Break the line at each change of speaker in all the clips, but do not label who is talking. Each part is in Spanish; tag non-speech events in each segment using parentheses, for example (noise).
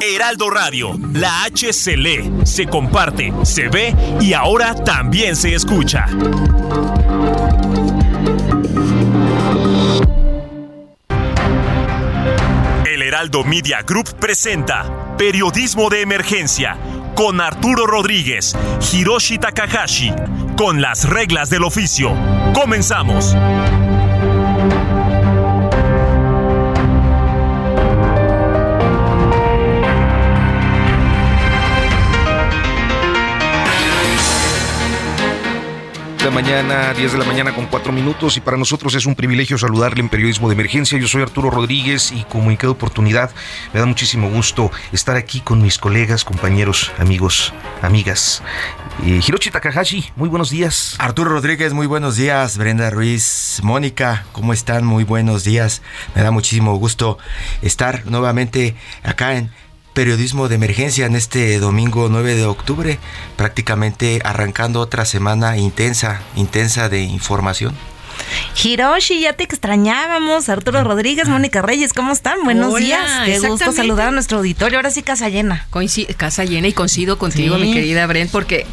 Heraldo Radio, la H se lee, se comparte, se ve y ahora también se escucha. El Heraldo Media Group presenta Periodismo de Emergencia con Arturo Rodríguez, Hiroshi Takahashi, con las reglas del oficio. Comenzamos.
La mañana, 10 de la mañana con 4 minutos y para nosotros es un privilegio saludarle en Periodismo de Emergencia. Yo soy Arturo Rodríguez y como en cada oportunidad me da muchísimo gusto estar aquí con mis colegas, compañeros, amigos, amigas. Eh, Hiroshi Takahashi, muy buenos días.
Arturo Rodríguez, muy buenos días. Brenda Ruiz, Mónica, ¿cómo están? Muy buenos días. Me da muchísimo gusto estar nuevamente acá en periodismo de emergencia en este domingo 9 de octubre, prácticamente arrancando otra semana intensa, intensa de información.
Hiroshi, ya te extrañábamos. Arturo Rodríguez, Mónica Reyes, ¿cómo están? Buenos días. Qué gusto saludar a nuestro auditorio. Ahora sí, casa llena.
casa llena y coincido contigo, mi querida Brent, porque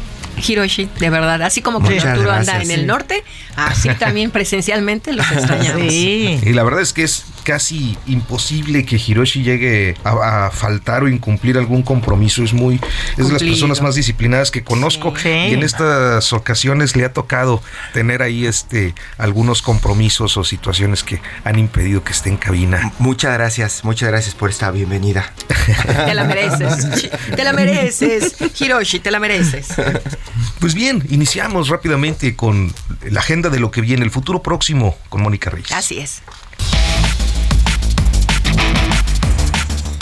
Hiroshi, de verdad. Así como cuando Arturo anda en el norte, así también presencialmente los (laughs) extrañamos.
Sí. Y la verdad es que es casi imposible que Hiroshi llegue a, faltar o incumplir algún compromiso. Es muy, es de las personas más disciplinadas que conozco y en estas ocasiones le ha tocado tener ahí este algunos compromisos o situaciones que han impedido que esté en cabina.
Muchas gracias, muchas gracias por esta bienvenida. (laughs)
Te la mereces, te la mereces, Hiroshi, te la mereces.
Pues bien, iniciamos rápidamente con la agenda de lo que viene, el futuro próximo con Mónica Reyes.
Así es.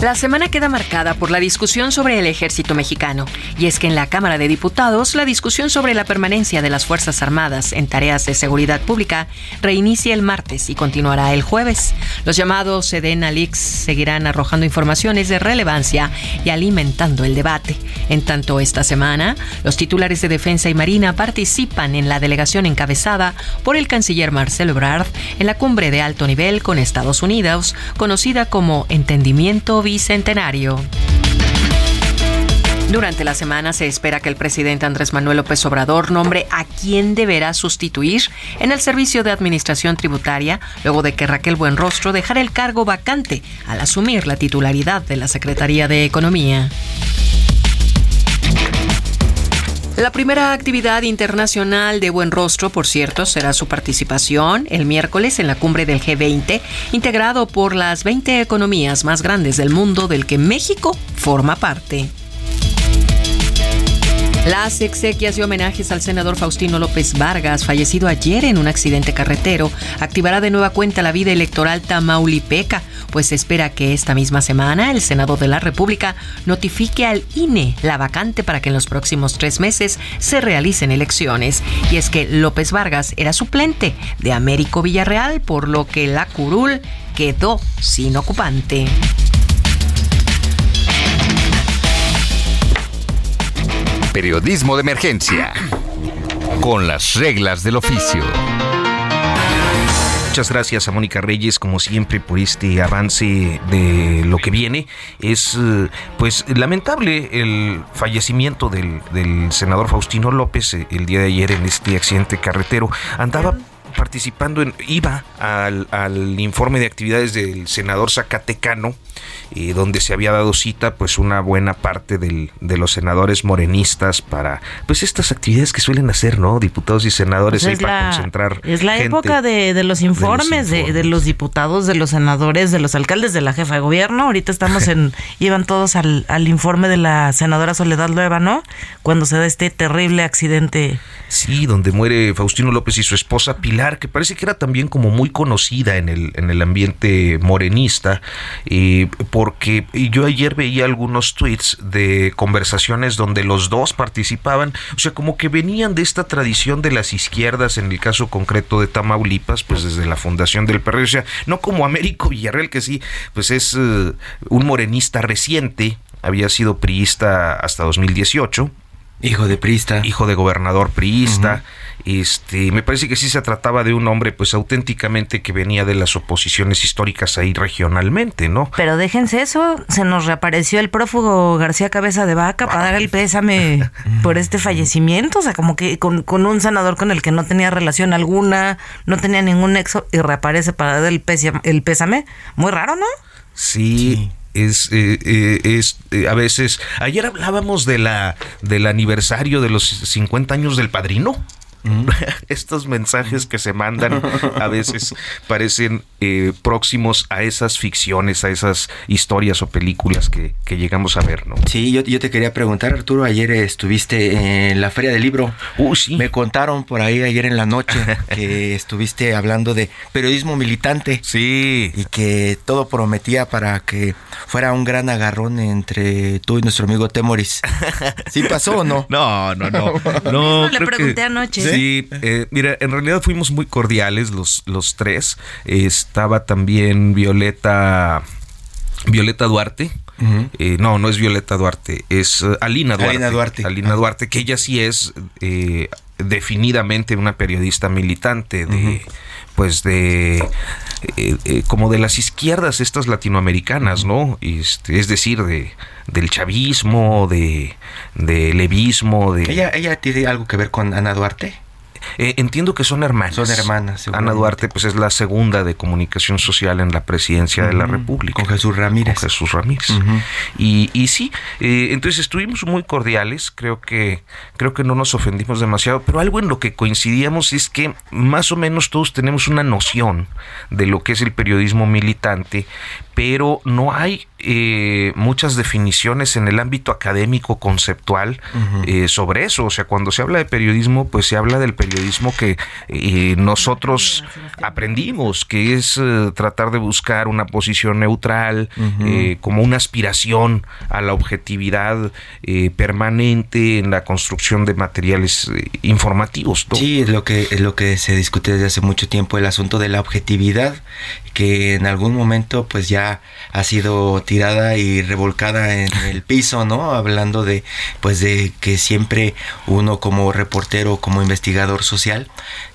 La semana queda marcada por la discusión sobre el ejército mexicano, y es que en la Cámara de Diputados la discusión sobre la permanencia de las Fuerzas Armadas en tareas de seguridad pública reinicia el martes y continuará el jueves. Los llamados Sedena Leaks seguirán arrojando informaciones de relevancia y alimentando el debate. En tanto, esta semana, los titulares de Defensa y Marina participan en la delegación encabezada por el canciller Marcelo Ebrard en la cumbre de alto nivel con Estados Unidos, conocida como Entendimiento Durante la semana se espera que el presidente Andrés Manuel López Obrador nombre a quien deberá sustituir en el Servicio de Administración Tributaria, luego de que Raquel Buenrostro dejara el cargo vacante al asumir la titularidad de la Secretaría de Economía. La primera actividad internacional de Buen Rostro, por cierto, será su participación el miércoles en la cumbre del G20, integrado por las 20 economías más grandes del mundo del que México forma parte. Las exequias y homenajes al senador Faustino López Vargas, fallecido ayer en un accidente carretero, activará de nueva cuenta la vida electoral tamaulipeca, pues se espera que esta misma semana el Senado de la República notifique al INE la vacante para que en los próximos tres meses se realicen elecciones. Y es que López Vargas era suplente de Américo Villarreal, por lo que la curul quedó sin ocupante.
Periodismo de emergencia. Con las reglas del oficio.
Muchas gracias a Mónica Reyes, como siempre, por este avance de lo que viene. Es, eh, pues, lamentable el fallecimiento del, del senador Faustino López eh, el día de ayer en este accidente carretero. Andaba participando en, iba al, al, informe de actividades del senador Zacatecano, eh, donde se había dado cita pues una buena parte del, de los senadores morenistas para pues estas actividades que suelen hacer, ¿no? Diputados y senadores
pues
ahí para concentrar.
Es la época de, de, los informes, de los informes. De, de, los diputados, de los senadores, de los alcaldes, de la jefa de gobierno. Ahorita estamos (laughs) en, iban todos al, al informe de la senadora Soledad Lueva, ¿no? Cuando se da este terrible accidente.
Sí, donde muere Faustino López y su esposa Pilar Aguilar, que parece que era también como muy conocida en el, en el ambiente morenista, eh, porque yo ayer veía algunos tweets de conversaciones donde los dos participaban, o sea, como que venían de esta tradición de las izquierdas, en el caso concreto de Tamaulipas, pues desde la fundación del PRD, o sea, no como Américo Villarreal, que sí, pues es eh, un morenista reciente, había sido priista hasta 2018.
Hijo de priista.
Hijo de gobernador priista. Este, me parece que sí se trataba de un hombre, pues auténticamente que venía de las oposiciones históricas ahí regionalmente, ¿no?
Pero déjense eso, se nos reapareció el prófugo García Cabeza de Vaca para dar el pésame (laughs) por este fallecimiento, o sea, como que con, un senador con el que no tenía relación alguna, no tenía ningún nexo y reaparece para dar el pésame, el pésame. Muy raro, ¿no?
sí es, eh, eh, es eh, a veces. Ayer hablábamos de la del aniversario de los 50 años del padrino. (laughs) Estos mensajes que se mandan a veces parecen eh, próximos a esas ficciones, a esas historias o películas que, llegamos a ver, ¿no?
Sí, yo, te quería preguntar, Arturo, ayer estuviste en la Feria del Libro.
Uh, sí.
Me contaron por ahí ayer en la noche (laughs) que estuviste hablando de periodismo militante.
Sí.
Y que todo prometía para que fuera un gran agarrón entre tú y nuestro amigo Temoris. (laughs) ¿Sí pasó o no?
No, no, no. No,
le pregunté anoche.
Sí, eh, mira, en realidad fuimos muy cordiales los, los tres. estaba también Violeta, Violeta Duarte. Eh, no, no es Violeta Duarte, es eh, Alina Duarte.
Alina Duarte.
Alina Duarte, que ella sí es definidamente una periodista militante de, pues de, como de las izquierdas estas latinoamericanas, ¿no? Este, es decir, de del chavismo, de, de levismo, de...
¿Ella, ¿Ella tiene algo que ver con Ana Duarte?
Eh, entiendo que son hermanas.
Son hermanas.
Ana Duarte, pues es la segunda de comunicación social en la presidencia de la República.
Con Jesús Ramírez.
Con Jesús Ramírez. y, y, sí, eh, entonces estuvimos muy cordiales. Creo que creo que no nos ofendimos demasiado, pero algo en lo que coincidíamos es que más o menos todos tenemos una noción de lo que es el periodismo militante, pero no hay eh, muchas definiciones en el ámbito académico conceptual eh, sobre eso. O sea, cuando se habla de periodismo, pues se habla del periodismo que eh, nosotros aprendimos, que es tratar de buscar una posición neutral, como una aspiración a la objetividad permanente en la construcción de materiales informativos.
Sí, es lo que es lo que se discute desde hace mucho tiempo, el asunto de la objetividad, que en algún momento, pues ya ha sido tirada y revolcada en el piso, ¿no? Hablando de, pues de que siempre uno como reportero, como investigador social,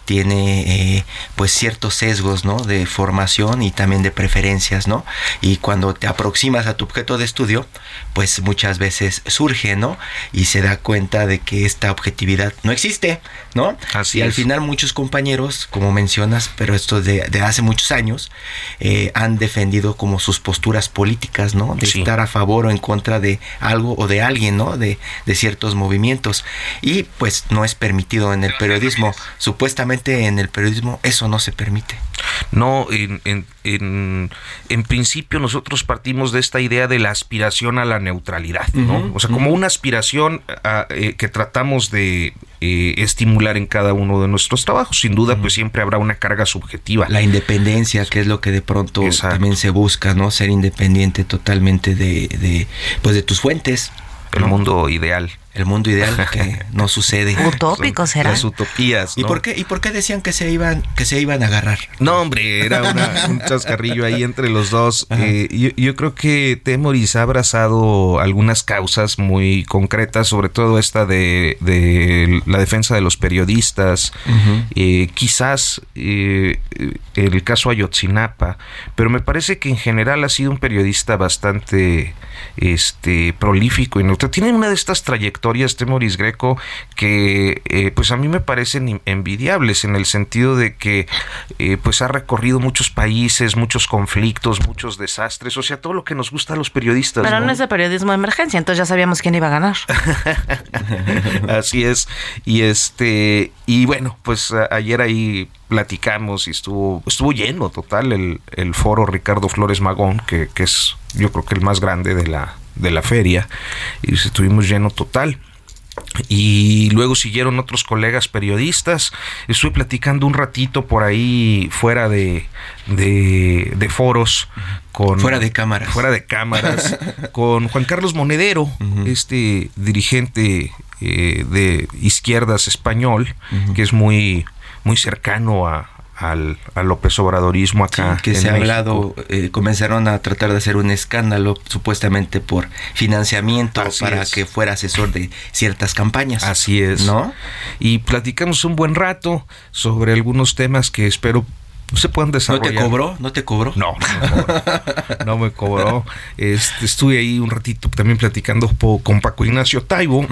tiene eh, pues ciertos sesgos ¿no? de formación y también de preferencias ¿no? y cuando te aproximas a tu objeto de estudio pues muchas veces surge ¿no? y se da cuenta de que esta objetividad no existe ¿no?
Así
y al final muchos compañeros como mencionas pero esto de, de hace muchos años eh, han defendido como sus posturas políticas ¿no? de estar a favor o en contra de algo o de alguien ¿no? de, de ciertos movimientos y pues no es permitido en el periodismo supuestamente en el periodismo eso no se permite.
No, en, en, en, principio nosotros partimos de esta idea de la aspiración a la neutralidad, ¿no? o sea, como una aspiración eh, que tratamos de eh, estimular en cada uno de nuestros trabajos. Sin duda, pues siempre habrá una carga subjetiva.
La independencia, que es lo que de pronto también se busca, ¿no? Ser independiente totalmente de, de pues de tus fuentes.
El mundo ideal
el mundo ideal que (laughs) no sucede.
Utópico será.
Las utopías.
¿Y por qué y por qué decían que se iban que se iban a agarrar?
No, hombre, era un chascarrillo ahí entre los dos. Eh, yo, creo que Temoris ha abrazado algunas causas muy concretas, sobre todo esta de, la defensa de los periodistas, eh, quizás eh, el caso Ayotzinapa, pero me parece que en general ha sido un periodista bastante este prolífico y no tiene una de estas trayectorias este Moris Greco que eh, pues a mí me parecen envidiables en el sentido de que eh, pues ha recorrido muchos países, muchos conflictos, muchos desastres, o sea, todo lo que nos gusta a los periodistas.
Pero no, es de periodismo de emergencia, entonces ya sabíamos quién iba a ganar. (laughs)
Así es. Y este y bueno, pues ayer ahí platicamos y estuvo estuvo lleno total el, el foro Ricardo Flores Magón, que, que es yo creo que el más grande de la de la feria y estuvimos lleno total. y luego siguieron otros colegas periodistas. Estuve platicando un ratito por ahí fuera de, de, foros con
fuera de cámaras
fuera de cámaras (laughs) con Juan Carlos Monedero este dirigente eh, de izquierdas español que es muy muy cercano a, al, López Obradorismo acá.
que se ha hablado, eh, comenzaron a tratar de hacer un escándalo supuestamente por financiamiento para que fuera asesor de ciertas campañas.
Así es. ¿No? Y platicamos un buen rato sobre algunos temas que espero se puedan desarrollar.
¿No te cobró? ¿No te cobró?
No, no me cobró. (laughs) Este, estuve ahí un ratito también platicando con Paco Ignacio Taibo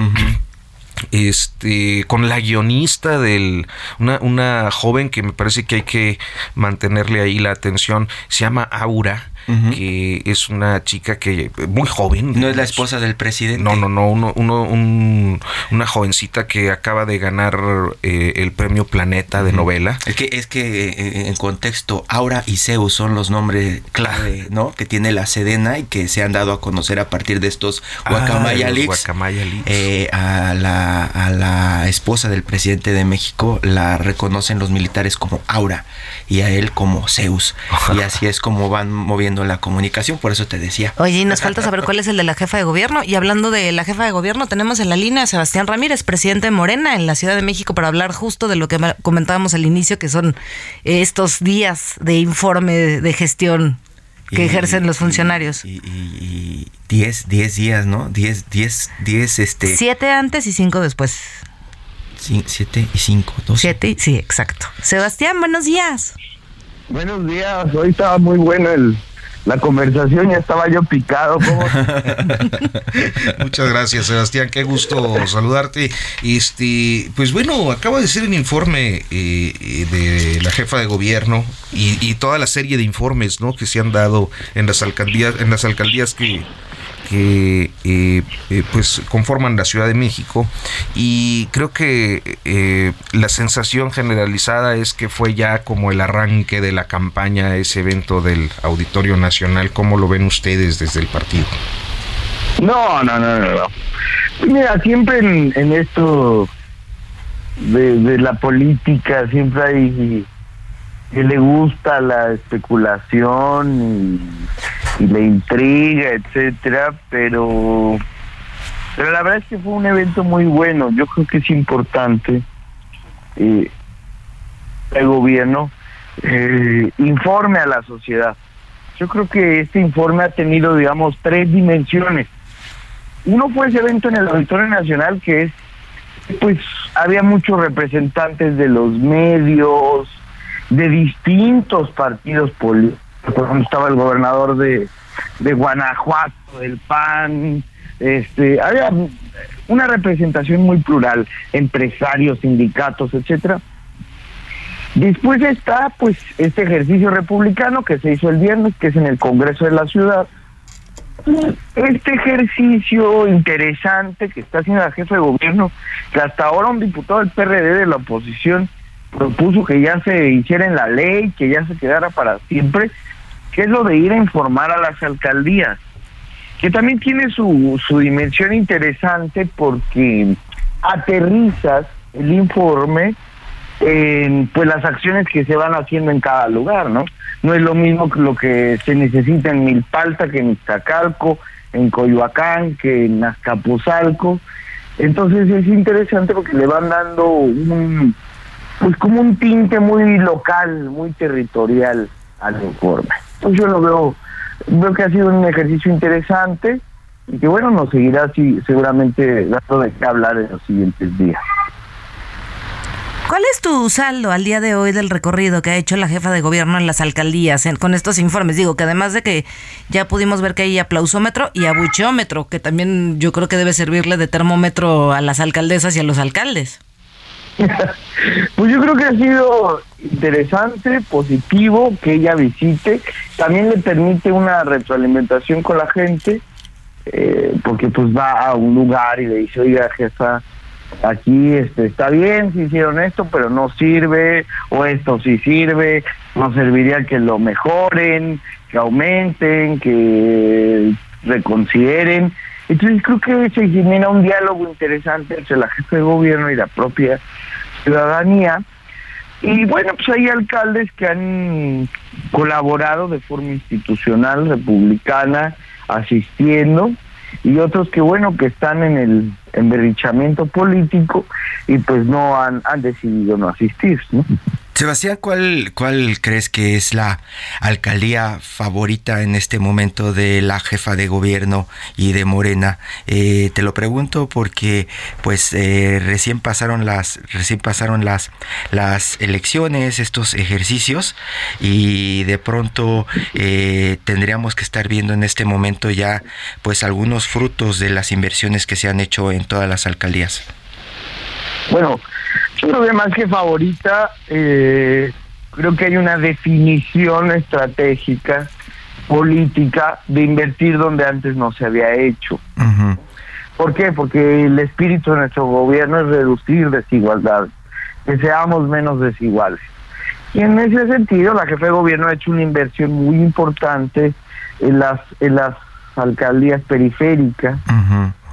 este con la guionista del una, una joven que me parece que hay que mantenerle ahí la atención se llama Aura que es una chica que muy joven.
¿No es la esposa del presidente?
No, no, no, uno, uno, una jovencita que acaba de ganar eh, el premio Planeta de novela.
Es que, es que eh, en contexto, Aura y Zeus son los nombres clave, ¿no? Que tiene la Sedena y que se han dado a conocer a partir de estos Guacamaya
ah,
eh, a, la, a la esposa del presidente de México la reconocen los militares como Aura y a él como Zeus. Y (laughs) así es como van moviendo la comunicación, por eso te decía.
Oye, y nos (laughs) falta saber cuál es el de la jefa de gobierno. Y hablando de la jefa de gobierno, tenemos en la línea a Sebastián Ramírez, presidente de Morena en la Ciudad de México, para hablar justo de lo que comentábamos al inicio, que son estos días de informe de gestión que ejercen los funcionarios.
Y 10 10 días, ¿no? 10 10 10 este
Siete antes y cinco después.
Siete y cinco, dos.
Siete, sí, exacto. Sebastián, buenos días.
Buenos días, hoy estaba muy bueno el, la conversación ya estaba yo picado. (laughs)
Muchas gracias, Sebastián. Qué gusto saludarte. Este, pues bueno, acaba de ser un informe eh, de la jefa de gobierno y, y, toda la serie de informes, ¿no? Que se han dado en las alcaldías, en las alcaldías que que eh, eh, pues conforman la Ciudad de México y creo que eh, la sensación generalizada es que fue ya como el arranque de la campaña ese evento del Auditorio Nacional. ¿Cómo lo ven ustedes desde el partido?
No, no, no, no. Mira, siempre en, esto de, de, la política siempre hay que le gusta la especulación y, la intriga, etcétera, pero pero la verdad es que fue un evento muy bueno. Yo creo que es importante eh, el gobierno eh, informe a la sociedad. Yo creo que este informe ha tenido, digamos, tres dimensiones. Uno fue ese evento en el Auditorio Nacional que es, pues, había muchos representantes de los medios, de distintos partidos políticos. Por ejemplo, estaba el gobernador de, de Guanajuato, del PAN, este, había una representación muy plural, empresarios, sindicatos, etcétera. Después está pues este ejercicio republicano que se hizo el viernes, que es en el Congreso de la Ciudad. Este ejercicio interesante que está haciendo la jefe de gobierno, que hasta ahora un diputado del PRD de la oposición propuso que ya se hiciera en la ley, que ya se quedara para siempre, que es lo de ir a informar a las alcaldías, que también tiene su, su dimensión interesante porque aterrizas el informe en pues las acciones que se van haciendo en cada lugar, ¿no? No es lo mismo que lo que se necesita en Milpalta que en Iztacalco, en Coyoacán, que en Azcapotzalco. Entonces es interesante porque le van dando un, pues como un tinte muy local, muy territorial al informe. Entonces yo lo veo, veo que ha sido un ejercicio interesante y que bueno, nos seguirá así, seguramente dando de qué hablar en los siguientes días.
¿Cuál es tu saldo al día de hoy del recorrido que ha hecho la jefa de gobierno en las alcaldías con estos informes? Digo que además de que ya pudimos ver que hay aplausómetro y abucheómetro, que también yo creo que debe servirle de termómetro a las alcaldesas y a los alcaldes.
Pues yo creo que ha sido interesante, positivo que ella visite. También le permite una retroalimentación con la gente, eh, porque pues va a un lugar y le dice, oiga jefa, aquí este, está bien si hicieron esto, pero no sirve, o esto sí sirve, no serviría que lo mejoren, que aumenten, que reconsideren. Entonces creo que se genera un diálogo interesante entre la jefe de gobierno y la propia ciudadanía. Y bueno, pues hay alcaldes que han colaborado de forma institucional, republicana, asistiendo, y otros que bueno, que están en el emberrichamiento político y pues no han, han decidido no asistir, ¿no?
Sebastián, ¿cuál, ¿cuál crees que es la alcaldía favorita en este momento de la jefa de gobierno y de Morena? Eh, te lo pregunto porque pues eh, recién pasaron las recién pasaron las las elecciones, estos ejercicios y de pronto eh, tendríamos que estar viendo en este momento ya pues algunos frutos de las inversiones que se han hecho en todas las alcaldías.
Bueno, yo creo que más que favorita, eh, creo que hay una definición estratégica, política, de invertir donde antes no se había hecho. ¿Por qué? Porque el espíritu de nuestro gobierno es reducir desigualdades, que seamos menos desiguales. Y en ese sentido, la jefe de gobierno ha hecho una inversión muy importante en las, en las alcaldías periféricas.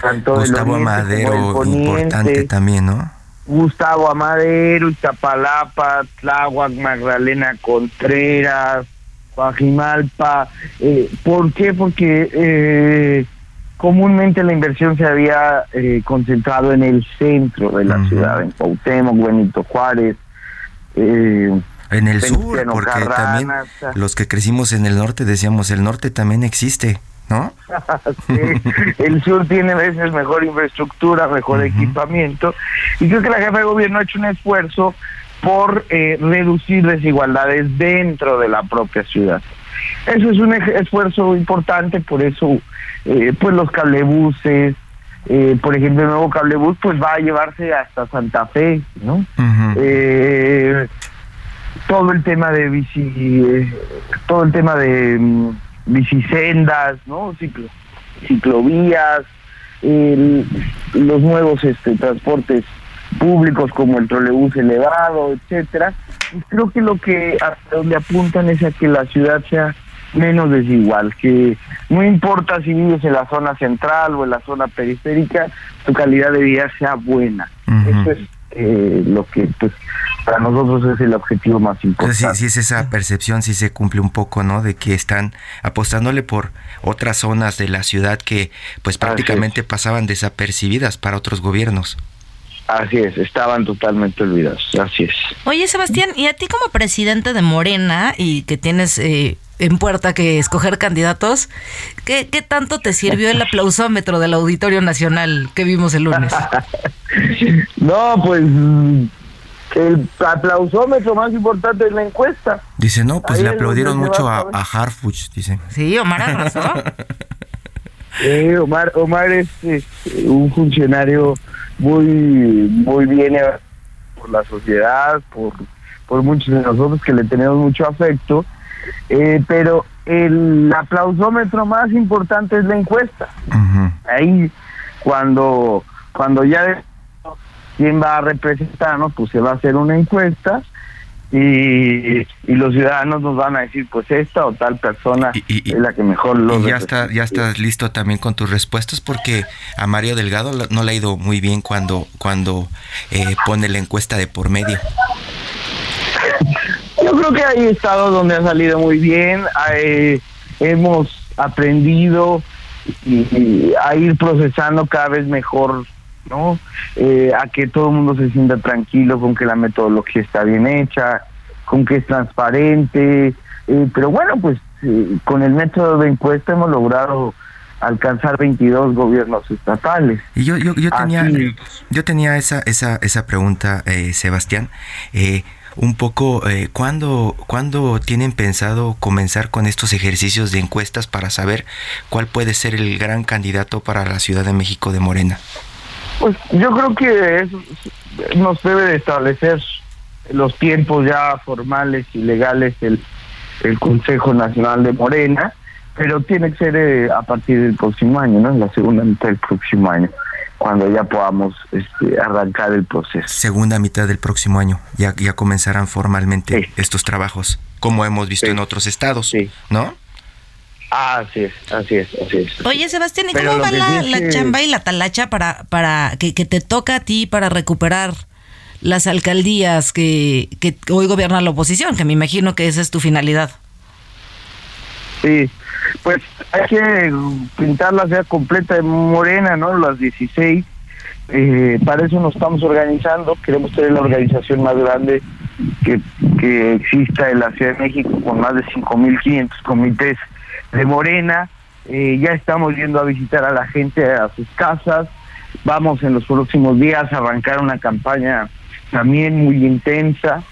tanto Gustavo Madero, importante también, ¿no?
Gustavo Amadero, Iztapalapa, Tláhuac, Magdalena Contreras, Guajimalpa. Eh, ¿Por qué? Porque eh, comúnmente la inversión se había eh, concentrado en el centro de la ciudad, en Cuauhtémoc, Benito Juárez.
en el sur, porque también los que crecimos en el norte decíamos, el norte también existe. ¿No? (laughs)
el sur tiene a veces mejor infraestructura, mejor equipamiento, y creo que la jefa de gobierno ha hecho un esfuerzo por eh, reducir desigualdades dentro de la propia ciudad. Eso es un esfuerzo importante, por eso eh, pues los cablebuses, eh, por ejemplo el nuevo cablebus pues va a llevarse hasta Santa Fe, ¿no? todo el tema de bici, todo el tema de mm, bicisendas, ¿no? Ciclo, ciclovías, los nuevos este, transportes públicos como el trolebús elevado, etcétera. creo que lo que hasta donde apuntan es a que la ciudad sea menos desigual, que no importa si vives en la zona central o en la zona periférica, tu calidad de vida sea buena. Eso es eh, lo que pues para nosotros es el objetivo más importante.
Entonces, sí, es esa percepción, sí se cumple un poco, ¿no? De que están apostándole por otras zonas de la ciudad que pues prácticamente pasaban desapercibidas para otros gobiernos.
Así es, estaban totalmente olvidados, así es.
Oye, Sebastián, y a ti como presidente de Morena y que tienes eh, en puerta que escoger candidatos, ¿qué, ¿qué tanto te sirvió el aplausómetro del Auditorio Nacional que vimos el lunes? (laughs)
no, pues el aplausómetro más importante es la encuesta.
Dice, no, pues le aplaudieron mucho a, a Harfuch, dice.
Sí, Omar arrasó. (laughs)
Omar, Omar es, un funcionario muy, muy bien por la sociedad, por, por muchos de nosotros que le tenemos mucho afecto, eh, pero el aplausómetro más importante es la encuesta. Ahí, cuando, cuando ya quién va a representarnos, pues se va a hacer una encuesta y, los ciudadanos nos van a decir pues esta o tal persona es la que mejor lo
y ya está ya estás listo también con tus respuestas porque a Mario Delgado no le ha ido muy bien cuando cuando eh, pone la encuesta de por medio (laughs)
yo creo que hay estados donde ha salido muy bien hemos aprendido a ir procesando cada vez mejor ¿no? Eh, a que todo el mundo se sienta tranquilo con que la metodología está bien hecha, con que es transparente, eh, pero bueno, pues eh, con el método de encuesta hemos logrado alcanzar 22 gobiernos estatales.
Y yo, yo, yo tenía, yo tenía esa, esa, esa pregunta, Sebastián. Un poco, ¿cuándo, ¿cuándo tienen pensado comenzar con estos ejercicios de encuestas para saber cuál puede ser el gran candidato para la Ciudad de México de Morena?
Pues yo creo que nos debe de establecer los tiempos ya formales y legales el, el Consejo Nacional de Morena, pero tiene que ser eh, a partir del próximo año, ¿no? En la segunda mitad del próximo año, cuando ya podamos este, arrancar el proceso.
Segunda mitad del próximo año, ya, ya comenzarán formalmente estos trabajos, como hemos visto en otros estados, ¿no?
Así es, así es, así es.
Oye, Sebastián, ¿y cómo va la, chamba y la talacha para, para que, te toca a ti para recuperar las alcaldías que, que hoy gobierna la oposición? Que me imagino que esa es tu finalidad.
Sí, pues hay que pintarla sea completa de morena, ¿no? Las 16. Eh, para eso nos estamos organizando. Queremos tener la organización más grande que, que exista en la Ciudad de México con más de 5.500 comités de Morena. Eh, ya estamos yendo a visitar a la gente a sus casas. Vamos en los próximos días a arrancar una campaña también muy intensa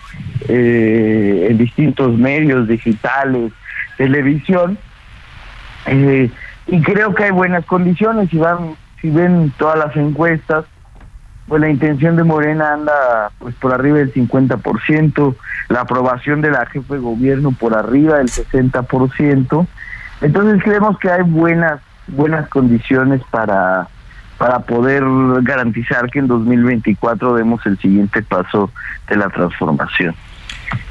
eh, en distintos medios digitales, televisión. Eh, y creo que hay buenas condiciones. Si van, si ven todas las encuestas, pues la intención de Morena anda pues por arriba del 50%, la aprobación de la jefe de gobierno por arriba del 60%. Entonces creemos que hay buenas buenas condiciones para para poder garantizar que en 2024 demos el siguiente paso de la transformación.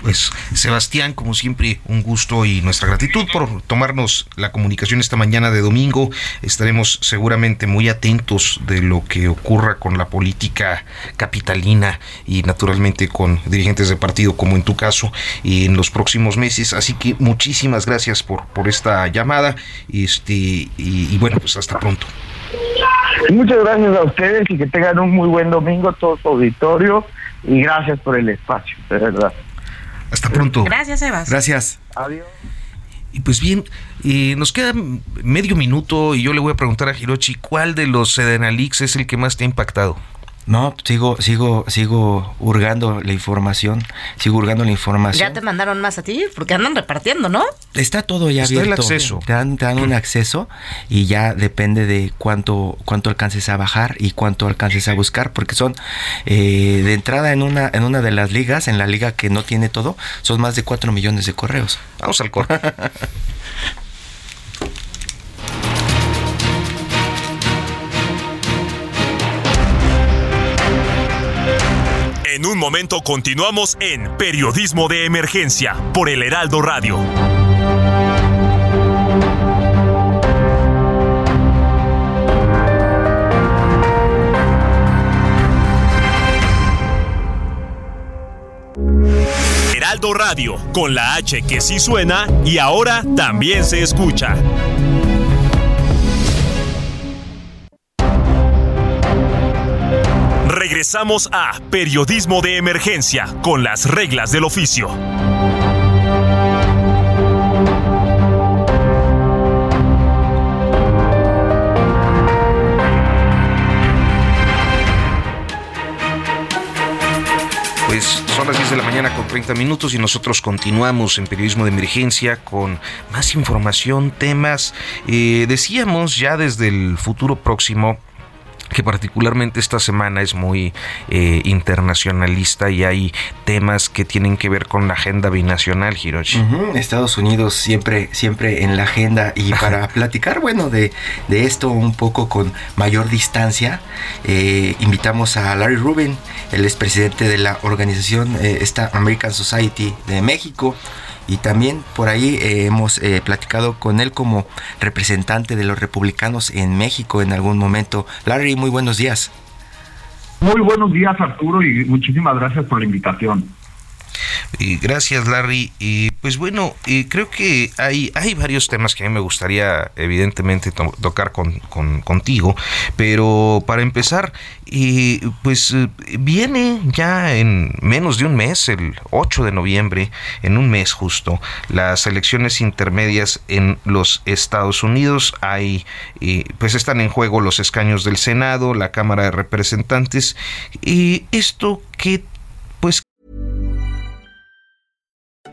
Pues Sebastián, como siempre, un gusto y nuestra gratitud por tomarnos la comunicación esta mañana de domingo. Estaremos seguramente muy atentos de lo que ocurra con la política capitalina y naturalmente con dirigentes de partido, como en tu caso, en los próximos meses. Así que muchísimas gracias por, por esta llamada este, y, y bueno, pues hasta pronto.
Muchas gracias a ustedes y que tengan un muy buen domingo todo su auditorio y gracias por el espacio, de verdad.
Hasta pronto.
Gracias, Evas.
Gracias.
Adiós.
Y pues bien, eh, nos queda medio minuto y yo le voy a preguntar a Hirochi, ¿cuál de los Sedenalix es el que más te ha impactado?
No, sigo, sigo, sigo hurgando la información, sigo hurgando la información.
¿Ya te mandaron más a ti? Porque andan repartiendo, ¿no?
Está todo ya
Está
abierto.
el acceso.
Te dan, te dan un acceso y ya depende de cuánto, cuánto alcances a bajar y cuánto alcances a buscar, porque son eh, de entrada en una, en una de las ligas, en la liga que no tiene todo, son más de 4 millones de correos.
Vamos al corte. (laughs)
En un momento continuamos en Periodismo de Emergencia por el Heraldo Radio. Heraldo Radio, con la H que sí suena y ahora también se escucha. Regresamos a Periodismo de Emergencia con las reglas del oficio.
Pues son las 10 de la mañana con 30 minutos y nosotros continuamos en periodismo de emergencia con más información, temas. Eh, decíamos ya desde el futuro próximo que particularmente esta semana es muy eh, internacionalista y hay temas que tienen que ver con la agenda binacional, Hiroshi.
Estados Unidos siempre, siempre en la agenda y (laughs) para platicar, bueno, de, de esto un poco con mayor distancia, eh, invitamos a Larry Rubin, el expresidente de la organización eh, esta American Society de México. Y también por ahí eh, hemos eh, platicado con él como representante de los republicanos en México en algún momento. Larry, muy buenos días.
Muy buenos días, Arturo, y muchísimas gracias por la invitación.
Gracias, Larry. Y pues bueno, creo que hay, hay varios temas que a mí me gustaría, evidentemente, to- tocar con, con- contigo. Pero para empezar, pues viene ya en menos de un mes, el 8 de noviembre, en un mes justo, las elecciones intermedias en los Estados Unidos. Hay, pues están en juego los escaños del Senado, la Cámara de Representantes. Y esto que, pues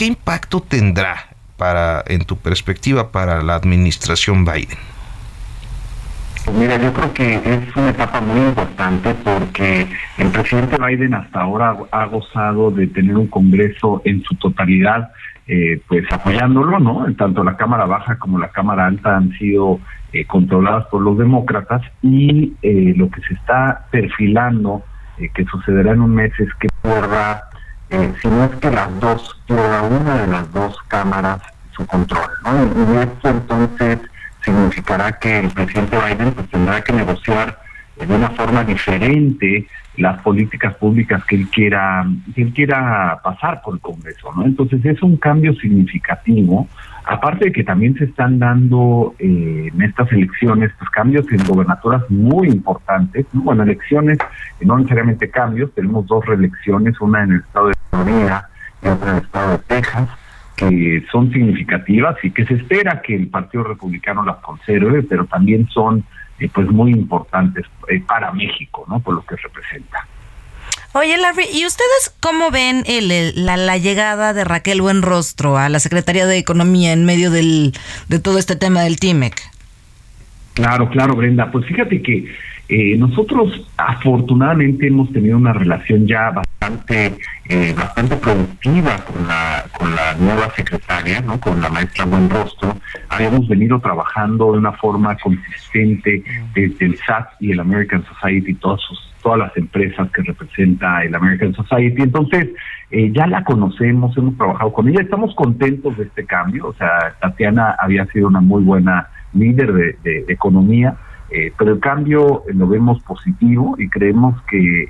¿qué impacto tendrá para, en tu perspectiva, para la administración Biden?
Mira, yo creo que es una etapa muy importante porque el presidente Biden hasta ahora ha gozado de tener un Congreso en su totalidad, eh, pues apoyándolo, ¿no? Tanto la Cámara Baja como la Cámara Alta han sido eh, controladas por los demócratas y eh, lo que se está perfilando, que sucederá en un mes, es que porra, si no es que las dos, cada una de las dos cámaras su control, ¿no? Y esto entonces significará que el presidente Biden pues, tendrá que negociar de una forma diferente las políticas públicas que él quiera que él quiera pasar por el Congreso, ¿no? Entonces es un cambio significativo, aparte de que también se están dando eh, en estas elecciones pues, cambios en gobernaturas muy importantes, bueno, elecciones, no necesariamente cambios, tenemos dos reelecciones, una en el estado de Florida y otra el estado de Texas, que son significativas y que se espera que el Partido Republicano las conserve, pero también son eh, pues muy importantes eh, para México, ¿no? Por lo que representa.
Oye, Larry, ¿y ustedes cómo ven el, la, la, llegada de Raquel Buenrostro a la Secretaría de Economía en medio del, de todo este tema del TIMEC?
Claro, claro, Brenda. Pues fíjate que eh, nosotros afortunadamente hemos tenido una relación ya bastante eh, bastante productiva con la con la nueva secretaria, ¿no? Con la maestra Buenrostro. Habíamos venido trabajando de una forma consistente desde el SAT y el American Society, todas sus todas las empresas que representa el American Society. Entonces, eh, ya la conocemos, hemos trabajado con ella, estamos contentos de este cambio. O sea, Tatiana había sido una muy buena líder de economía eh, pero el cambio lo vemos positivo y creemos que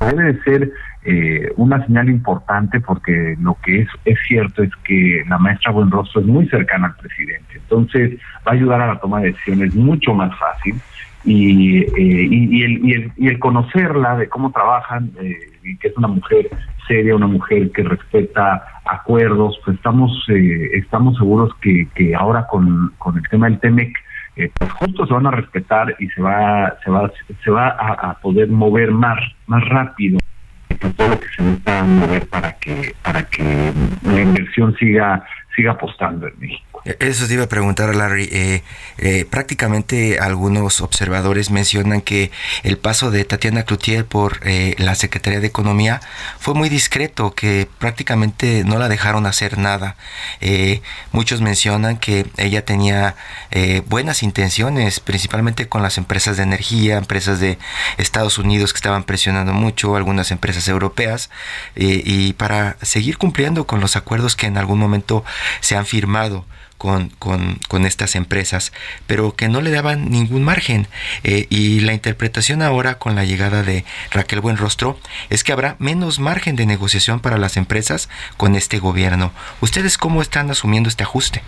debe de ser eh, una señal importante porque lo que es, es cierto es que la maestra Buenrostro es muy cercana al presidente, entonces va a ayudar a la toma de decisiones mucho más fácil y, eh, y, el, y, el, y el conocerla de cómo trabajan y que es una mujer seria, una mujer que respeta acuerdos, pues estamos estamos seguros que, que ahora con, con el tema del TEMEC eh, pues justo se van a respetar y se va se va se va a, poder mover más más rápido todo lo que se necesita mover para que para que la inversión siga siga apostando en México.
Eso te iba a preguntar, Larry. Eh, eh, prácticamente algunos observadores mencionan que el paso de Tatiana Cloutier por eh, la Secretaría de Economía fue muy discreto, que prácticamente no la dejaron hacer nada. muchos mencionan que ella tenía buenas intenciones, principalmente con las empresas de energía, empresas de Estados Unidos que estaban presionando mucho, algunas empresas europeas, y para seguir cumpliendo con los acuerdos que en algún momento se han firmado con, con, estas empresas, pero que no le daban ningún margen. Eh, y la interpretación ahora con la llegada de Raquel Buenrostro es que habrá menos margen de negociación para las empresas con este gobierno. ¿Ustedes cómo están asumiendo este ajuste?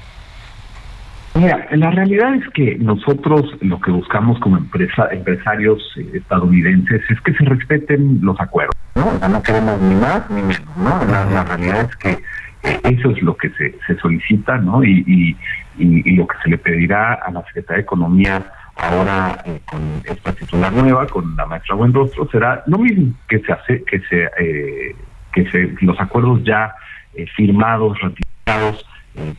Mira, la realidad es que nosotros lo que buscamos como empresa, empresarios eh, estadounidenses es que se respeten los acuerdos. No, no queremos ni más ni menos. ¿no? la realidad es que eso es lo que se, se solicita, ¿no? Y, y, lo que se le pedirá a la Secretaría de Economía ahora eh, con esta titular nueva, con la maestra Buenrostro, será lo mismo que se hace, que se, eh, que se, los acuerdos ya eh, firmados, ratificados,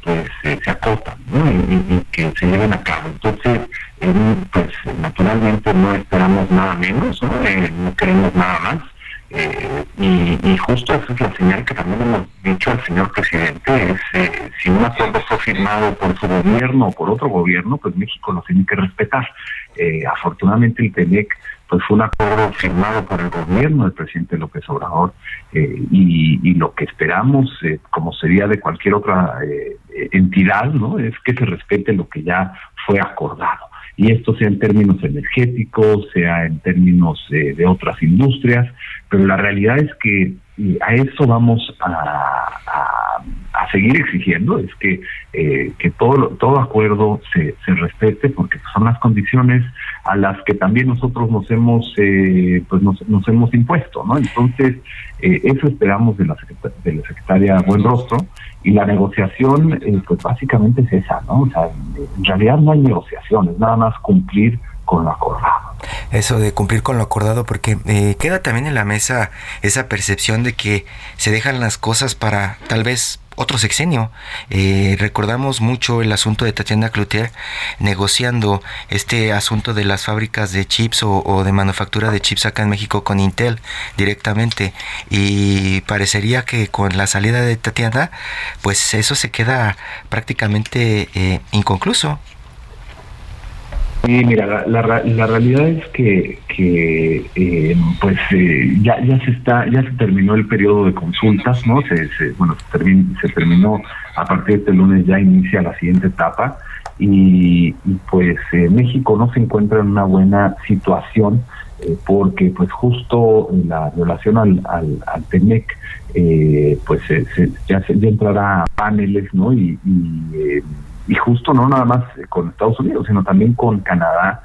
pues se acotan, ¿no? Y, que se lleven a cabo. Entonces, pues naturalmente no esperamos nada menos, ¿no? no queremos nada más eh, y, justo esa es la señal que también hemos dicho al señor presidente, es eh, si un acuerdo fue firmado por su gobierno o por otro gobierno, pues México lo tiene que respetar. Eh, afortunadamente el TEMEC pues fue un acuerdo firmado por el gobierno del presidente López Obrador y, y, lo que esperamos, como sería de cualquier otra entidad, no es que se respete lo que ya fue acordado y esto sea en términos energéticos, sea en términos de otras industrias, pero la realidad es que a eso vamos a, seguir exigiendo, es que, eh, que todo, todo acuerdo se, se respete porque son las condiciones a las que también nosotros nos hemos eh, pues nos, hemos impuesto, ¿no? Entonces, eh, eso esperamos de la, de la secretaria Buenrostro y la negociación, pues básicamente es esa, ¿no? O sea, en realidad no hay negociaciones, nada más cumplir con lo acordado.
Eso de cumplir con lo acordado, porque eh, queda también en la mesa esa percepción de que se dejan las cosas para tal vez otro sexenio. Eh, recordamos mucho el asunto de Tatiana Cloutier negociando este asunto de las fábricas de chips o, de manufactura de chips acá en México con Intel directamente y parecería que con la salida de Tatiana pues eso se queda prácticamente eh, inconcluso.
Sí, mira, la, la, realidad es que, que eh, pues eh, ya, ya se está, ya se terminó el periodo de consultas, ¿no? Se, bueno, se, terminó a partir de este lunes ya inicia la siguiente etapa y, pues eh, México no se encuentra en una buena situación porque pues justo la relación al, al, al TEMEC pues ya, se, ya entrará a paneles, ¿no? Y, y y justo no nada más con Estados Unidos, sino también con Canadá.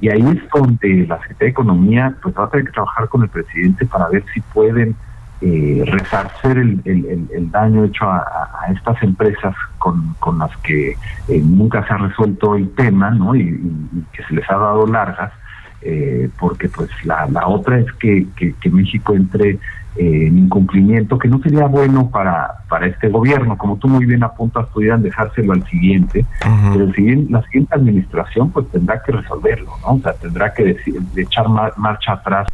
Y ahí es donde la Secretaría de Economía pues va a tener que trabajar con el presidente para ver si pueden eh, resarcer el, el, daño hecho a, estas empresas con, con las que eh, nunca se ha resuelto el tema ¿no? y, que se les ha dado largas. Eh, porque pues la, la otra es que, que, que México entre eh, incumplimiento que no sería bueno para, para este gobierno. Como tú muy bien apuntas, pudieran dejárselo al siguiente, pero el siguiente, la siguiente administración pues tendrá que resolverlo, ¿no? O sea, tendrá que decir, echar marcha atrás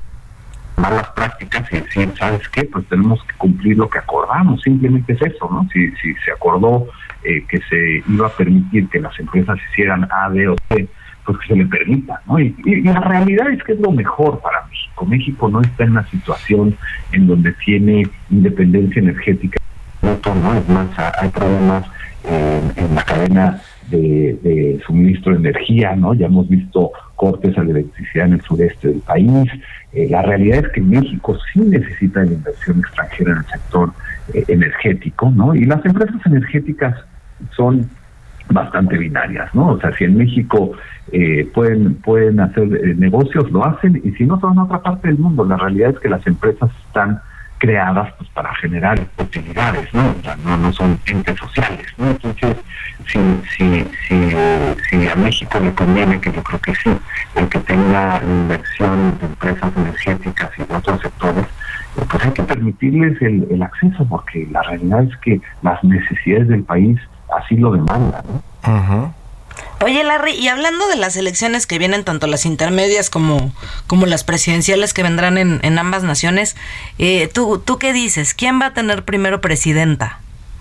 malas prácticas y decir, ¿sabes qué? Pues tenemos que cumplir lo que acordamos, simplemente es eso, ¿no? Si, si se acordó eh, que se iba a permitir que las empresas hicieran A, B o C, pues que se le permita, ¿no? Y, la realidad es que es lo mejor para México. México no está en una situación en donde tiene independencia energética. No, es más, hay problemas en, la cadena de, suministro de energía, ¿no? Ya hemos visto cortes a la electricidad en el sureste del país. Eh, la realidad es que México sí necesita la inversión extranjera en el sector eh, energético, ¿no? Y las empresas energéticas son bastante binarias, ¿no? O sea, si en México eh, pueden pueden hacer eh, negocios, lo hacen, y si no, son en otra parte del mundo. La realidad es que las empresas están creadas pues para generar utilidades, ¿no? O sea, no, no son entes sociales, ¿no? Entonces, si, si, si, si a México le conviene, que yo creo que sí, el que tenga inversión de empresas energéticas y de otros sectores, pues hay que permitirles el, el acceso, porque la realidad es que las necesidades del país así lo demanda. ¿no?
Oye, Larry, y hablando de las elecciones que vienen, tanto las intermedias como, como las presidenciales que vendrán en, en ambas naciones, eh, ¿tú, ¿tú qué dices? ¿Quién va a tener primero presidenta?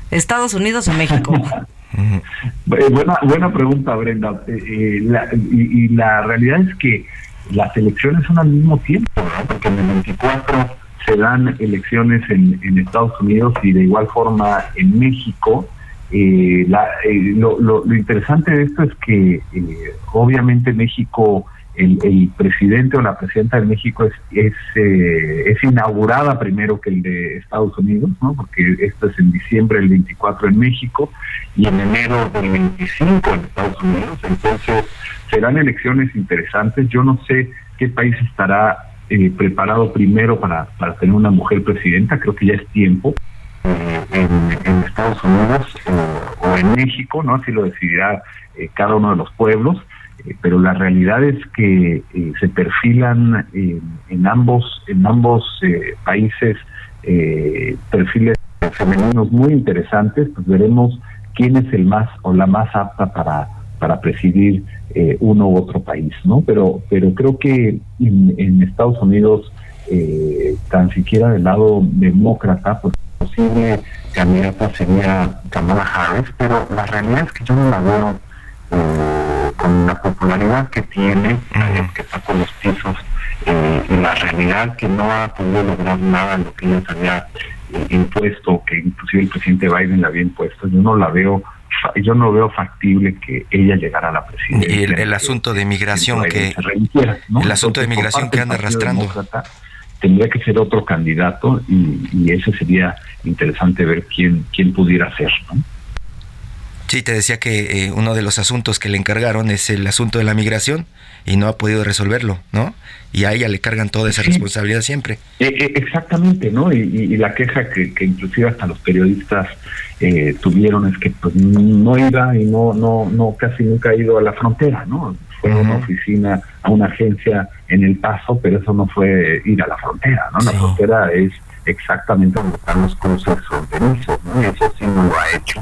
¿Estados Unidos o México? (laughs)
buena, buena pregunta, Brenda. Eh, eh, y, la realidad es que las elecciones son al mismo tiempo, ¿no? porque en el 24 se dan elecciones en, en Estados Unidos y de igual forma en México eh, la, eh, lo, lo, interesante de esto es que eh, obviamente México, el, el, presidente o la presidenta de México es es, eh, es, inaugurada primero que el de Estados Unidos, ¿no? porque esto es en diciembre del 24 en México y en enero del 25 en Estados Unidos. Entonces serán elecciones interesantes. Yo no sé qué país estará preparado primero para, para tener una mujer presidenta, creo que ya es tiempo en, Estados Unidos o, en México, ¿no? Así lo decidirá eh, cada uno de los pueblos, eh, pero la realidad es que eh, se perfilan en ambos, en ambos países perfiles femeninos muy interesantes, pues veremos quién es el más o la más apta para, para presidir uno u otro país, ¿no? Pero, pero creo que en, en Estados Unidos, tan siquiera del lado demócrata, pues posible candidata sería Kamala Harris, pero la realidad es que yo no la veo eh, con la popularidad que tiene, eh, que está por los pisos, eh, y la realidad que no ha podido lograr nada en lo que ella se había impuesto, que inclusive el presidente Biden la había impuesto, yo no la veo yo no veo factible que ella llegara a la presidencia.
Y el, asunto de migración que, el asunto de migración que anda arrastrando
tendría que ser otro candidato y, y ese sería interesante ver quién, quién pudiera ser. ¿no?
Sí, te decía que eh, uno de los asuntos que le encargaron es el asunto de la migración y no ha podido resolverlo, ¿no? Y a ella le cargan toda esa responsabilidad siempre.
Eh, eh, exactamente, ¿no? Y, la queja que, que, inclusive hasta los periodistas tuvieron es que pues no iba y no, no, no casi nunca ha ido a la frontera, ¿no? Fue a una oficina, a una agencia en El Paso, pero eso no fue ir a la frontera, ¿no? La frontera es exactamente están los cruces fronterizos, ¿no? Y eso sí no lo ha hecho.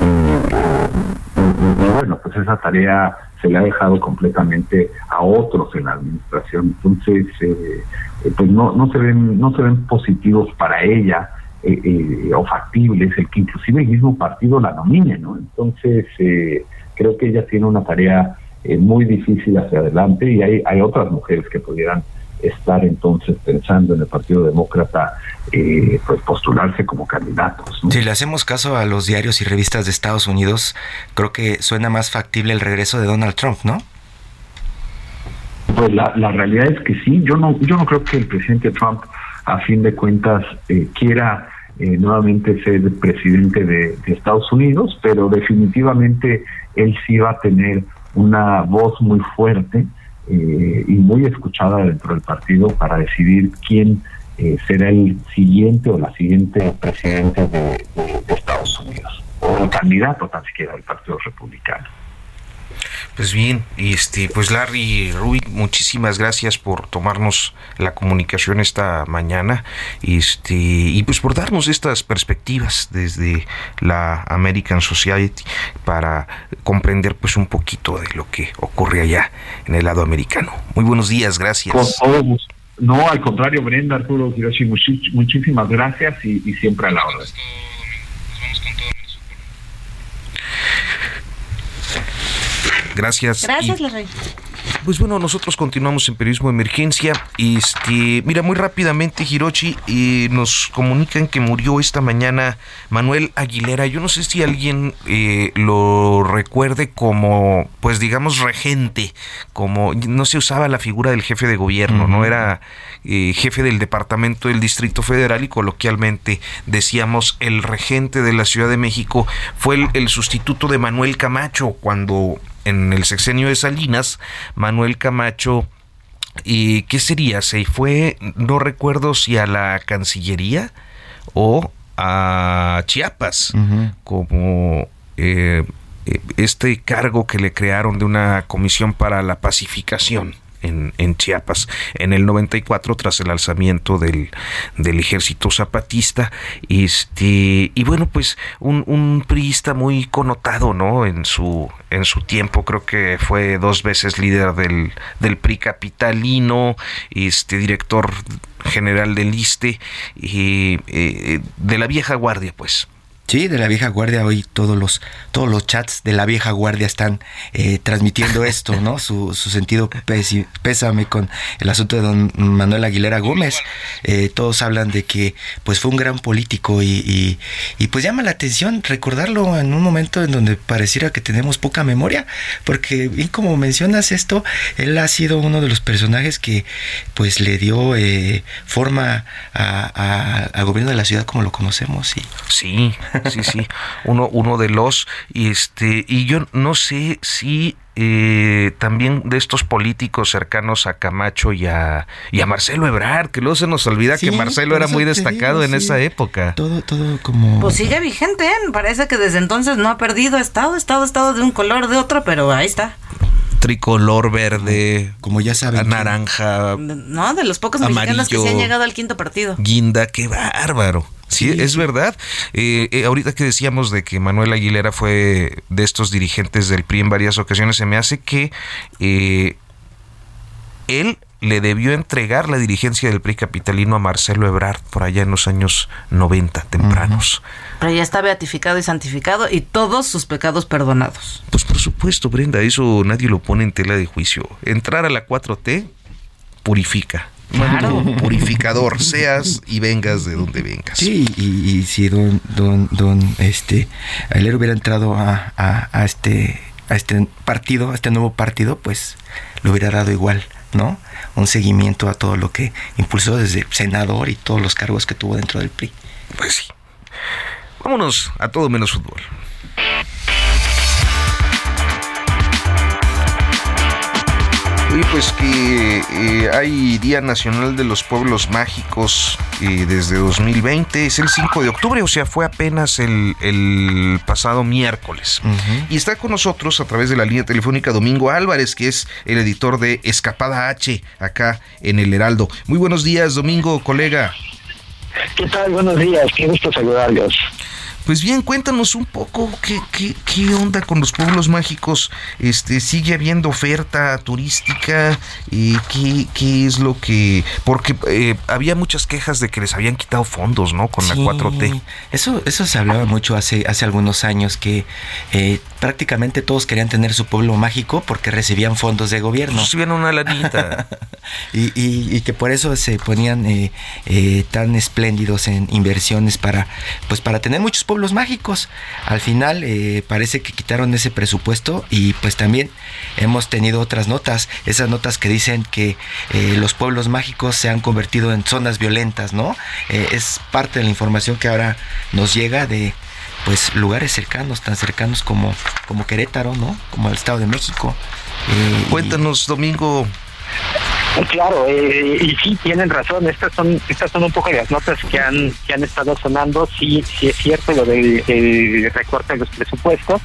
Y, bueno, pues esa tarea se le ha dejado completamente a otros en la administración. Entonces, eh, eh, pues no, no se ven, no se ven positivos para ella. Eh, o factibles, el que inclusive el mismo partido la nomine, ¿no? Entonces, creo que ella tiene una tarea muy difícil hacia adelante y hay, hay otras mujeres que pudieran estar entonces pensando en el Partido Demócrata eh, pues postularse como candidatos.
Si le hacemos caso a los diarios y revistas de Estados Unidos, creo que suena más factible el regreso de Donald Trump, ¿no?
Pues la, la realidad es que sí, yo no, yo no creo que el presidente Trump a fin de cuentas eh, quiera eh, nuevamente ser presidente de, de Estados Unidos, pero definitivamente él sí va a tener una voz muy fuerte eh, y muy escuchada dentro del partido para decidir quién eh, será el siguiente o la siguiente presidente de, Estados Unidos, o el candidato tan siquiera del Partido Republicano.
Pues bien, este, pues Larry Rui, muchísimas gracias por tomarnos la comunicación esta mañana, este, y pues por darnos estas perspectivas desde la American Society para comprender pues un poquito de lo que ocurre allá en el lado americano. Muy buenos días, gracias.
No, al contrario, Brenda, Arturo Hiroshi, muchísimas gracias y, y siempre a la orden.
Gracias.
Gracias,
Pues bueno, nosotros continuamos en Periodismo de Emergencia. Este, mira, muy rápidamente, Hirochi, eh, nos comunican que murió esta mañana Manuel Aguilera. Yo no sé si alguien eh, lo recuerde como, pues digamos, regente, como no se usaba la figura del jefe de gobierno, no era eh, jefe del departamento del Distrito Federal y coloquialmente decíamos el regente de la Ciudad de México. Fue el, el sustituto de Manuel Camacho cuando en el sexenio de Salinas, Manuel Camacho, ¿y qué sería? ¿Se fue, no recuerdo si a la Cancillería o a Chiapas, como eh, eh, este cargo que le crearon de una comisión para la pacificación? En, Chiapas. En el 94 tras el alzamiento del, del ejército zapatista este y bueno pues un, un priista muy connotado no en su en su tiempo creo que fue dos veces líder del, del PRI capitalino este director general del ISTE y eh, de la vieja guardia pues
Sí, de la vieja guardia hoy todos los todos los chats de la vieja guardia están eh, transmitiendo (laughs) esto, ¿no? Su, su sentido pésame con el asunto de don Manuel Aguilera Gómez. Eh, todos hablan de que pues fue un gran político y, y, pues llama la atención recordarlo en un momento en donde pareciera que tenemos poca memoria, porque bien como mencionas esto, él ha sido uno de los personajes que pues le dio eh, forma al gobierno de la ciudad como lo conocemos. Y...
Sí sí, sí, uno, uno de los, y este, y yo no sé si eh, también de estos políticos cercanos a Camacho y a, y a Marcelo Ebrard, que luego se nos olvida que Marcelo era muy destacado en esa época.
Todo, todo como...
Pues sigue vigente, ¿eh? parece que desde entonces no ha perdido estado, estado, estado de un color, de otro, pero ahí está
tricolor verde,
como ya saben,
naranja.
No, de los pocos mexicanos que se han llegado al quinto partido.
Guinda, qué bárbaro. Sí, es verdad. Eh, eh, ahorita que decíamos de que Manuel Aguilera fue de estos dirigentes del PRI en varias ocasiones, se me hace que eh, él le debió entregar la dirigencia del PRI capitalino a Marcelo Ebrard por allá en los años 90 tempranos.
Pero ya está beatificado y santificado y todos sus pecados perdonados.
Pues por supuesto, Brenda, eso nadie lo pone en tela de juicio. Entrar a la 4T purifica. Claro. purificador seas y vengas de donde vengas.
Sí, y, si don, don, don, este, él hubiera entrado a, a, este, a este partido, a este nuevo partido, pues le hubiera dado igual, ¿no? Un seguimiento a todo lo que impulsó desde senador y todos los cargos que tuvo dentro del PRI.
Pues sí. Vámonos a todo menos fútbol. Y pues que eh, hay Día Nacional de los Pueblos Mágicos eh, desde 2020, es el 5 de octubre, o sea, fue apenas el, pasado miércoles. Y está con nosotros a través de la línea telefónica Domingo Álvarez, que es el editor de Escapada H acá en el Heraldo. Muy buenos días, Domingo, colega.
¿Qué tal? Buenos días, qué gusto saludarlos.
Pues bien, cuéntanos un poco qué, qué, qué onda con los pueblos mágicos. Este, ¿Sigue habiendo oferta turística? y qué, ¿Qué es lo que...? Porque eh, había muchas quejas de que les habían quitado fondos, ¿no? Con la 4T.
Eso, eso se hablaba mucho hace, hace algunos años, que eh, prácticamente todos querían tener su pueblo mágico porque recibían fondos de gobierno.
Recibían una lanita. (laughs)
y, y, que por eso se ponían eh, tan espléndidos en inversiones para, pues, para tener muchos pueblos los mágicos. Al final eh, parece que quitaron ese presupuesto y pues también hemos tenido otras notas, esas notas que dicen que eh, los pueblos mágicos se han convertido en zonas violentas, ¿no? Eh, es parte de la información que ahora nos llega de pues lugares cercanos, tan cercanos como, como Querétaro, ¿no? Como el Estado de México.
Cuéntanos, Domingo,
Claro, eh, y sí tienen razón. Estas son estas son un poco las notas que han que han estado sonando. Sí, sí es cierto lo del, recorte de los presupuestos,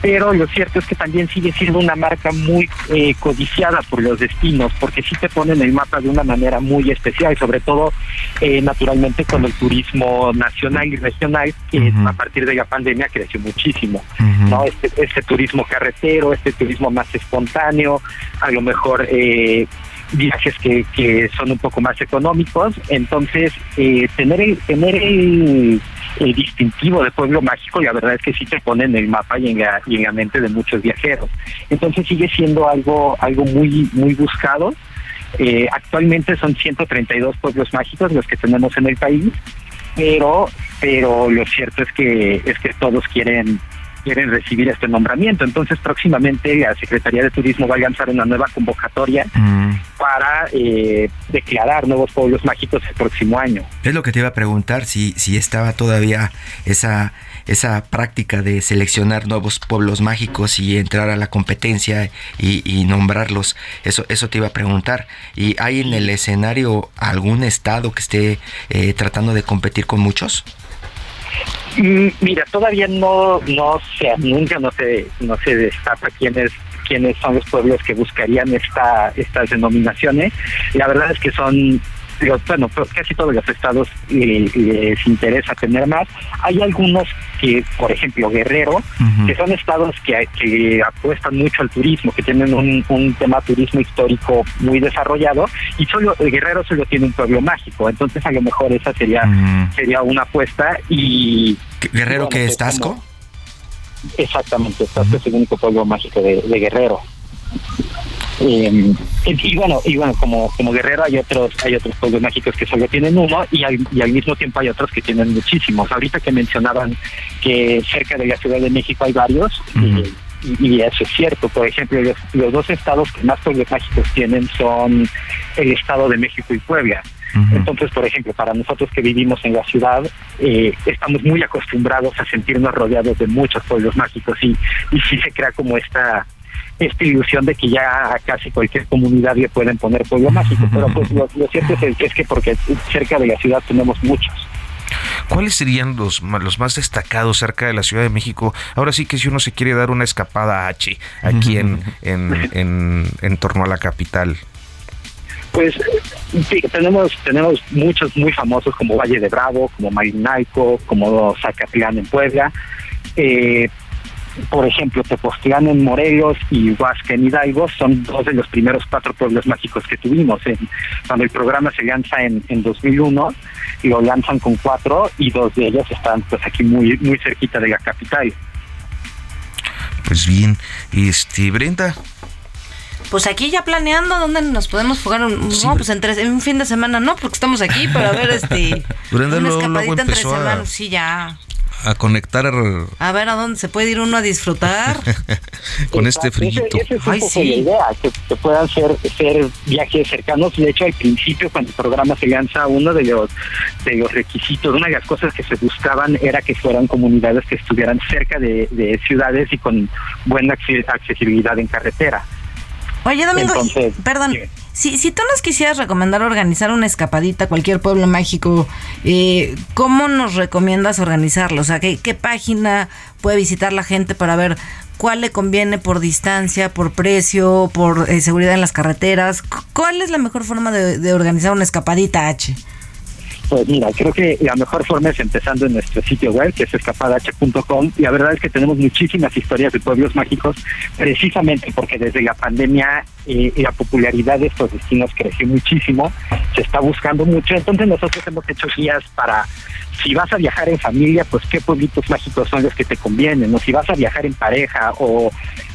pero lo cierto es que también sigue siendo una marca muy eh, codiciada por los destinos, porque sí te ponen el mapa de una manera muy especial, sobre todo eh, naturalmente con el turismo nacional y regional que a partir de la pandemia creció muchísimo. No, este, este turismo carretero, este turismo más espontáneo, a lo mejor eh, viajes que, que son un poco más económicos. Entonces, eh, tener el, tener el, distintivo de pueblo mágico, la verdad es que sí se pone en el mapa y en la, y en la mente de muchos viajeros. Entonces sigue siendo algo, algo muy, muy buscado. Eh, actualmente son 132 pueblos mágicos los que tenemos en el país, pero pero lo cierto es que es que todos quieren quieren recibir este nombramiento. Entonces, próximamente la Secretaría de Turismo va a lanzar una nueva convocatoria mm. para eh, declarar nuevos pueblos mágicos el próximo año.
Es lo que te iba a preguntar, si, si estaba todavía esa, esa práctica de seleccionar nuevos pueblos mágicos y entrar a la competencia y, nombrarlos. Eso, eso te iba a preguntar. ¿Y hay en el escenario algún estado que esté eh, tratando de competir con muchos?
Mm, mira, todavía no no se anuncia, no se no se destapa quiénes quiénes son los pueblos que buscarían esta estas denominaciones. La verdad es que son bueno, pues casi todos los estados les interesa tener más. Hay algunos que, por ejemplo, Guerrero, que son estados que, que, apuestan mucho al turismo, que tienen un, un, tema turismo histórico muy desarrollado, y solo Guerrero solo tiene un pueblo mágico, entonces a lo mejor esa sería, sería una apuesta y...
¿Guerrero que es Tasco?
Exactamente, Tasco es el único pueblo mágico de Guerrero. Eh, y bueno, y bueno, como, como guerrero hay otros, hay otros pueblos mágicos que solo tienen uno y al, y al mismo tiempo hay otros que tienen muchísimos. Ahorita que mencionaban que cerca de la Ciudad de México hay varios, y, eso es cierto. Por ejemplo, los, dos estados que más pueblos mágicos tienen son el Estado de México y Puebla. Entonces, por ejemplo, para nosotros que vivimos en la ciudad, eh, estamos muy acostumbrados a sentirnos rodeados de muchos pueblos mágicos y, y sí se crea como esta esta ilusión de que ya a casi cualquier comunidad le pueden poner pueblo mágico, (laughs) pero pues lo, cierto es, que porque cerca de la ciudad tenemos muchos.
¿Cuáles serían los, los más destacados cerca de la Ciudad de México? Ahora sí que si uno se quiere dar una escapada H aquí (laughs) en, en, en, torno a la capital.
Pues sí, tenemos tenemos muchos muy famosos como Valle de Bravo, como Marinalco, como Zacatlán en Puebla. Eh, por ejemplo, Tepoztlán en Morelos y Huasca en Hidalgo son dos de los primeros cuatro pueblos mágicos que tuvimos. cuando el programa se lanza en, en 2001, y lo lanzan con cuatro y dos de ellos están pues aquí muy muy cerquita de la capital.
Pues bien, este Brenda,
pues aquí ya planeando dónde nos podemos jugar un, no, pues en, un fin de semana no, porque estamos aquí, pero a ver este (laughs)
Brenda una escapadita entre semanas,
sí ya
a conectar.
A ver a dónde se puede ir uno a disfrutar. (laughs)
Con este frío.
Esa es la idea, que, puedan ser, ser viajes cercanos. De hecho, al principio, cuando el programa se lanza, uno de los, de los requisitos, una de las cosas que se buscaban era que fueran comunidades que estuvieran cerca de, ciudades y con buena accesibilidad en carretera.
Oye, Domingo, perdón. Si, si tú nos quisieras recomendar organizar una escapadita a cualquier pueblo mágico, eh, ¿cómo nos recomiendas organizarlo? O sea, ¿qué, ¿qué página puede visitar la gente para ver cuál le conviene por distancia, por precio, por eh, seguridad en las carreteras? ¿Cuál es la mejor forma de, organizar una escapadita H?
Pues mira, creo que la mejor forma es empezando en nuestro sitio web, que es escapadh.com, la verdad es que tenemos muchísimas historias de pueblos mágicos, precisamente porque desde la pandemia eh, la popularidad de estos destinos creció muchísimo, se está buscando mucho, entonces nosotros hemos hecho guías para, si vas a viajar en familia, pues qué pueblitos mágicos son los que te convienen, o si vas a viajar en pareja, o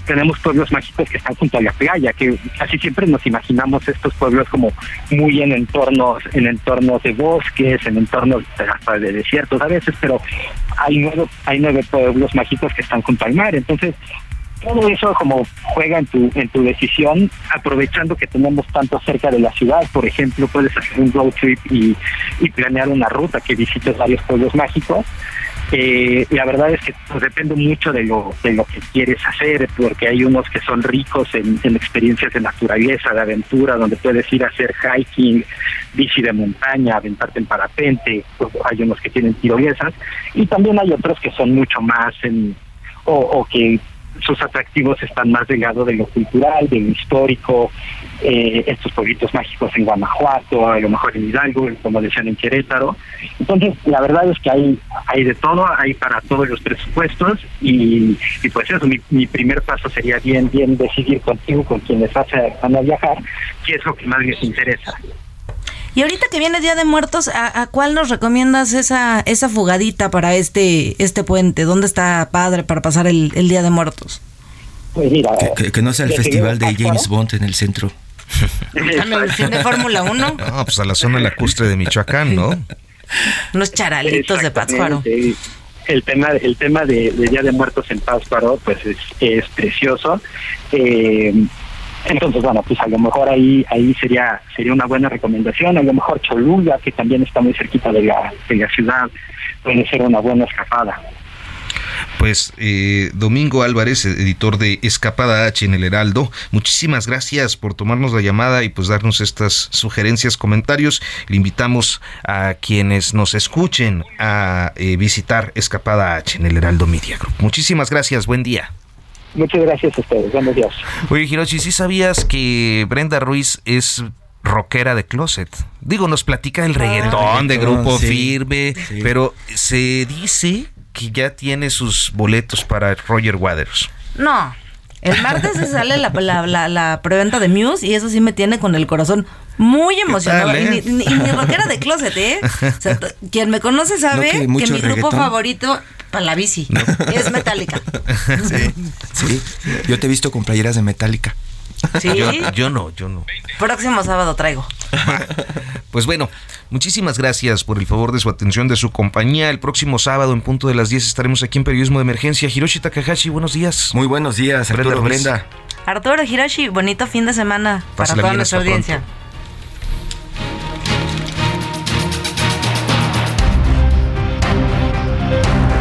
tenemos pueblos mágicos que están junto a la playa, que casi siempre nos imaginamos estos pueblos como muy en entornos, en entornos de bosques, en entornos de desiertos a veces, pero hay nueve, hay nueve pueblos mágicos que están junto al mar, entonces todo eso como juega en tu en tu decisión aprovechando que tenemos tanto cerca de la ciudad. Por ejemplo puedes hacer un road trip y, y planear una ruta que visites varios pueblos mágicos eh, la verdad es que pues, depende mucho de lo, de lo que quieres hacer, porque hay unos que son ricos en, experiencias de naturaleza, de aventura, donde puedes ir a hacer hiking, bici de montaña, aventarte en parapente, pues, hay unos que tienen tirolesas, y también hay otros que son mucho más en, o, o que sus atractivos están más del lado de lo cultural, de lo histórico, eh, estos pueblitos mágicos en Guanajuato, a lo mejor en Hidalgo, como decían en Querétaro. Entonces, la verdad es que hay, hay de todo, hay para todos los presupuestos y, pues eso, mi, primer paso sería bien, bien decidir contigo, con quienes van a viajar, qué es lo que más les interesa.
Y ahorita que viene Día de Muertos, ¿a, cuál nos recomiendas esa esa fugadita para este este puente? ¿Dónde está padre para pasar el, Día de Muertos?
Pues mira, que, no sea el festival de James Bond en el centro. (laughs)
¿El de Fórmula 1? (laughs)
No, pues a la zona lacustre de Michoacán, ¿no?
Unos charalitos de Pátzcuaro.
El tema, el tema de, Día de Muertos en Pátzcuaro, pues es, es precioso. Eh, entonces, bueno, pues a lo mejor ahí ahí sería sería una buena recomendación. A lo mejor Cholula, que también está muy cerquita de la, de la ciudad, puede ser una buena escapada.
Pues eh, Domingo Álvarez, editor de Escapada H en el Heraldo, muchísimas gracias por tomarnos la llamada y pues darnos estas sugerencias, comentarios. Le invitamos a quienes nos escuchen a eh, visitar Escapada H en el Heraldo Media Group. Muchísimas gracias, buen día.
Muchas gracias a ustedes. Buenos días.
Oye, Hiroshi, ¿sí sabías que Brenda Ruiz es rockera de closet? Digo, nos platica el reggaetón de grupo firme, pero se dice que ya tiene sus boletos para Roger Waters.
No. El martes se sale la, la, preventa de Muse y eso sí me tiene con el corazón muy emocionado. y, eh? ni, rockera de closet, ¿eh? quien me conoce sabe que, mi grupo favorito para la bici. Es Metallica. (laughs)
Sí. sí. Yo te he visto con playeras de Metallica.
¿Sí? Yo, no, yo no.
Próximo sábado traigo.
Pues bueno, muchísimas gracias por el favor de su atención, de su compañía. El próximo sábado en punto de las 10 estaremos aquí en Periodismo de Emergencia. Hiroshi Takahashi, buenos días.
Muy buenos días, Arturo Brenda.
Arturo Hiroshi, bonito fin de semana para toda nuestra audiencia.